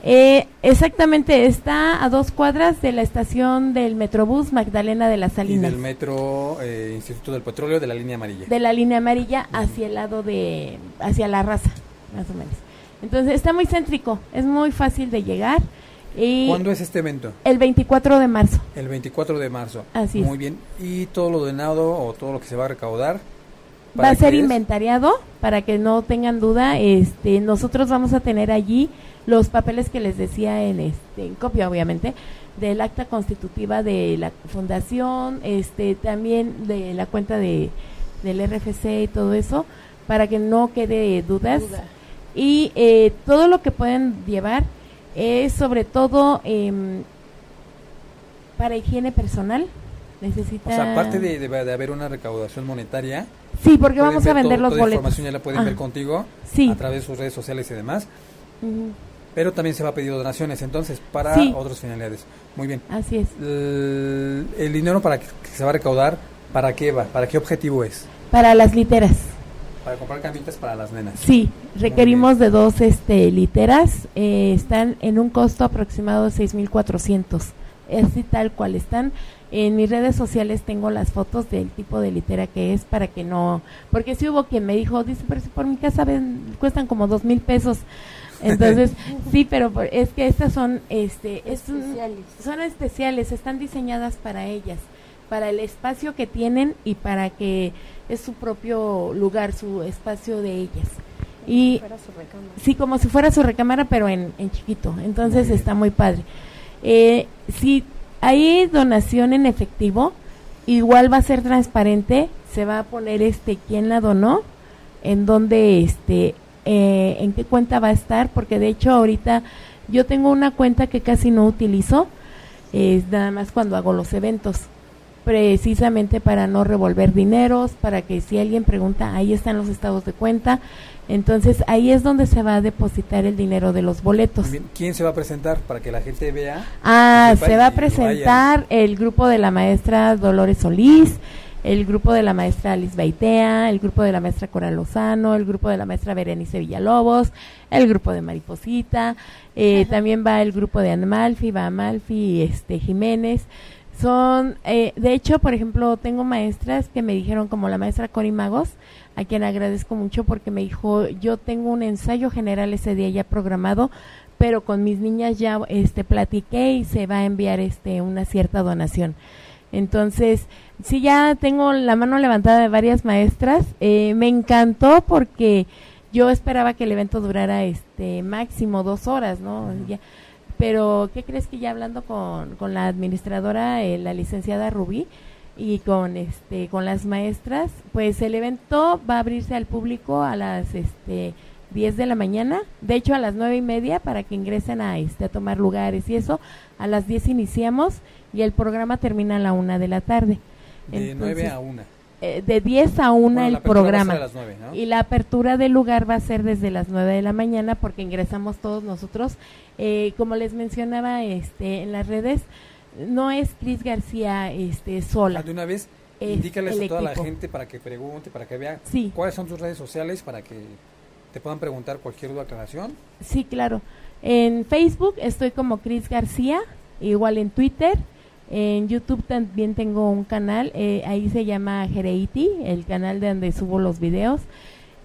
Eh, exactamente, está a dos cuadras de la estación del Metrobús Magdalena de las Y Salinas. del metro eh, Instituto del Petróleo de la línea amarilla. de la línea amarilla hacia el lado de hacia la raza más o menos entonces está muy céntrico es muy fácil de llegar y ¿Cuándo es este evento? el 24 de marzo El 24 de marzo. Así es. Muy bien. ¿Y todo lo donado o todo lo que se va a recaudar? va ¿para a ser inventariado para que no tengan duda este nosotros vamos a tener allí los papeles que les decía en este en copia obviamente del acta constitutiva de la fundación este también de la cuenta de del RFC y todo eso para que no quede dudas. Y eh, todo lo que pueden llevar es sobre todo em, para higiene personal. O necesita sea, aparte de, de- de haber una recaudación monetaria, sí porque vamos a vender todo- los toda boletos. información ya la pueden ver contigo sí. a través de sus redes sociales y demás. ujú, Pero también se va a pedir donaciones, entonces, para Sí. otras finalidades. Muy bien. así es El, el dinero para que, que se va a recaudar, ¿para qué va? ¿Para qué objetivo es? para las literas Para comprar camitas para las nenas. Sí, requerimos de dos este, literas. eh, están en un costo aproximado de 6.400. Así tal cual están. En mis redes sociales tengo las fotos del tipo de litera que es para que no... Porque sí hubo quien me dijo, dice, pero si por mi casa ven, cuestan como dos mil pesos. Entonces, sí, pero por- es que estas son, este, es un- Especiales. son especiales, están diseñadas para ellas, para el espacio que tienen y para que es su propio lugar, su espacio de ellas. Y Fuera su recámara. sí, como si fuera su recámara, pero en, en chiquito. Entonces Muy está muy padre. Eh, si hay donación en efectivo, igual va a ser transparente, se va a poner este quién la donó, en dónde, este, eh, en qué cuenta va a estar, porque de hecho ahorita yo tengo una cuenta que casi no utilizo, es nada más cuando hago los eventos, precisamente para no revolver dineros, para que si alguien pregunta, ahí están los estados de cuenta, entonces ahí es donde se va a depositar el dinero de los boletos. ¿Quién se va a presentar para que la gente vea? Ah, se va a vaya. presentar el grupo de la maestra Dolores Solís, el grupo de la maestra Alice Baitea, el grupo de la maestra Cora Lozano, el grupo de la maestra Berenice Villalobos, el grupo de Mariposita, eh, también va el grupo de Amalfi, va Amalfi, este Jiménez. Son, eh, de hecho, por ejemplo, tengo maestras que me dijeron, como la maestra Cori Magos, a quien agradezco mucho porque me dijo, yo tengo un ensayo general ese día ya programado, pero con mis niñas ya este platiqué y se va a enviar este una cierta donación. Entonces, sí ya tengo la mano levantada de varias maestras. Eh, me encantó porque yo esperaba que el evento durara este máximo dos horas, ¿no? Ya- pero, ¿qué crees que ya hablando con, con la administradora, eh, la licenciada Rubí, y con este con las maestras, pues el evento va a abrirse al público a las este 10 de la mañana, de hecho a las nueve y media para que ingresen a este a tomar lugares y eso, a las 10 iniciamos y el programa termina a la una de la tarde. De 9 a 1. eh, de 10 a 1 Bueno, el programa. las 9, ¿no? Y la apertura del lugar va a ser desde las 9 de la mañana porque ingresamos todos nosotros. Eh, como les mencionaba este, en las redes, no es Cris García este, sola. Ah, De una vez, Es indícales a toda la gente para que pregunte, para que vea Sí. cuáles son tus redes sociales para que te puedan preguntar cualquier duda, aclaración. Sí, claro. En Facebook estoy como Cris García, igual en Twitter. En YouTube también tengo un canal, eh, ahí se llama Jereiti, el canal de donde subo los videos.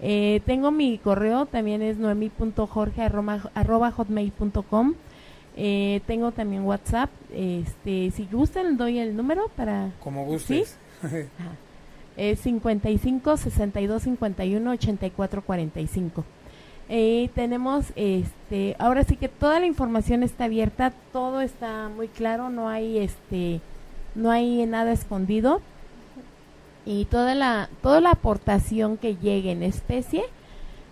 Eh, tengo mi correo, también es noemi.jorge arroba, arroba hotmail.com. Eh, tengo también WhatsApp, este, si gustan doy el número para... Como gustes. Ajá. Es 55 62 51 84 45. Y tenemos, este, ahora sí que toda la información está abierta, todo está muy claro, no hay, este, no hay nada escondido y toda la, toda la aportación que llegue en especie,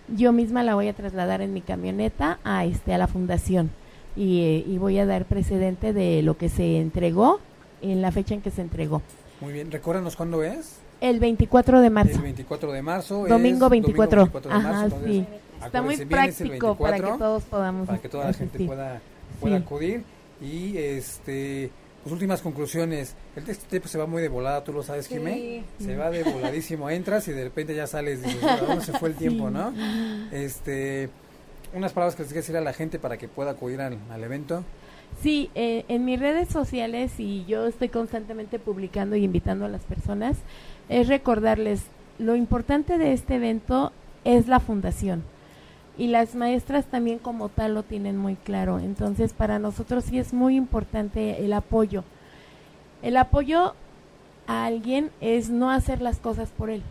yo misma la voy a trasladar en mi camioneta a, este, a la fundación y, eh, y voy a dar precedente de lo que se entregó en la fecha en que se entregó. Muy bien, recuérdanos cuándo es. El 24 de marzo. El 24 de marzo. Domingo es 24. domingo 24 de marzo, Ajá, entonces, sí. Está muy acuérdense práctico para que 24, todos podamos para que toda la gente pueda, pueda Sí. acudir. Y este, pues últimas conclusiones. El texto se va muy de volada, tú lo sabes, Sí. Jimé. Se va de voladísimo, entras y de repente ya sales y dices, "¿A dónde se fue el tiempo, no? Este, unas palabras que les quieres decir a la gente para que pueda acudir al, al evento. Sí, eh, en mis redes sociales y yo estoy constantemente publicando y invitando a las personas, es recordarles lo importante de este evento es la fundación. Y las maestras también como tal lo tienen muy claro. Entonces, para nosotros sí es muy importante el apoyo. El apoyo a alguien es no hacer las cosas por él,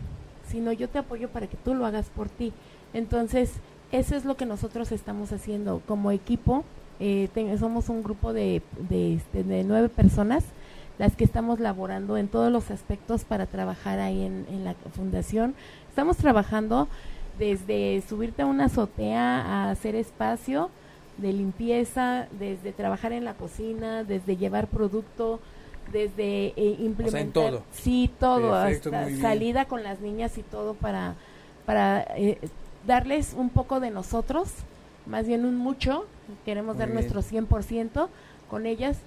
sino yo te apoyo para que tú lo hagas por ti. Entonces, eso es lo que nosotros estamos haciendo como equipo. Eh, te- somos un grupo de, de, este, de nueve personas las que estamos laborando en todos los aspectos para trabajar ahí en, en la fundación. Estamos trabajando desde subirte a una azotea a hacer espacio de limpieza, desde trabajar en la cocina, desde llevar producto, desde eh, implementar. todo. Sí, todo, Perfecto, hasta salida con las niñas y todo para, para eh, darles un poco de nosotros, más bien un mucho, queremos Muy dar bien. nuestro 100% con ellas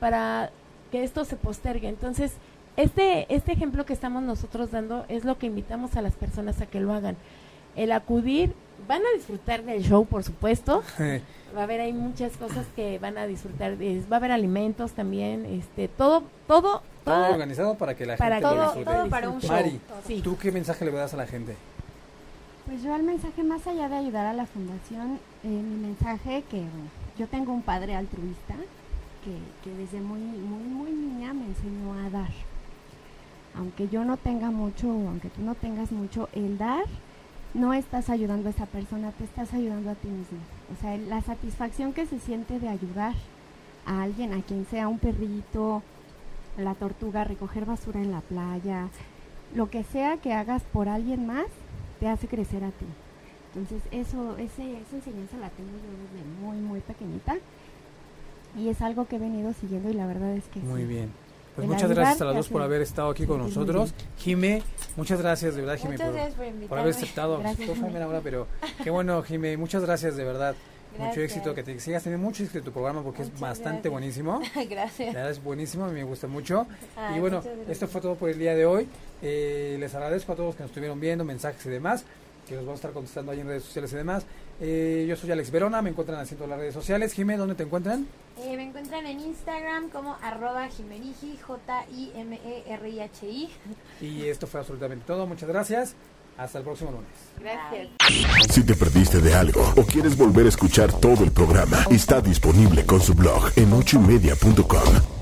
para que esto se postergue. Entonces, este, este ejemplo que estamos nosotros dando es lo que invitamos a las personas a que lo hagan. El acudir, van a disfrutar del show, por supuesto. Va a haber ahí muchas cosas que van a disfrutar. es- Va a haber alimentos también, este, todo, todo, Todo todo. organizado para que la Para gente que lo Todo, disfrute. todo para un show. Mari, Sí. ¿tú qué mensaje le das a la gente? Pues yo al mensaje, más allá de ayudar a la fundación, eh, mi mensaje que bueno, yo tengo un padre altruista que, que desde muy, muy, muy niña me enseñó a dar. Aunque yo no tenga mucho, aunque tú no tengas mucho, el dar, no estás ayudando a esa persona, te estás ayudando a ti mismo. O sea, la satisfacción que se siente de ayudar a alguien, a quien sea un perrito, la tortuga, recoger basura en la playa, lo que sea que hagas por alguien más, te hace crecer a ti. Entonces, eso, ese, esa enseñanza la tengo yo desde muy, muy pequeñita. Y es algo que he venido siguiendo y la verdad es que Muy sí. bien. Pues muchas gracias a las dos por haber estado aquí con nosotros. Jime, muchas gracias de verdad, Jime, por, por por haber aceptado. Gracias, ahora, pero qué bueno, Jime, muchas gracias de verdad. Mucho Gracias. éxito, que te sigas teniendo mucho éxito en tu programa porque es bastante gracias. buenísimo. La gracias. verdad es buenísimo, me gusta mucho. Ay, y bueno, esto fue todo por el día de hoy. Eh, les agradezco a todos que nos estuvieron viendo, mensajes y demás, que los vamos a estar contestando ahí en redes sociales y demás. Eh, yo soy Alex Verona, me encuentran haciendo las redes sociales. Jime, ¿dónde te encuentran? Eh, me encuentran en Instagram como arroba jimeriji, J-I-M-E-R-I-H-I. Y esto fue absolutamente todo. Muchas gracias. Hasta el próximo lunes. Gracias. Si te perdiste de algo o quieres volver a escuchar todo el programa, está disponible con su blog en ochoymedia.com.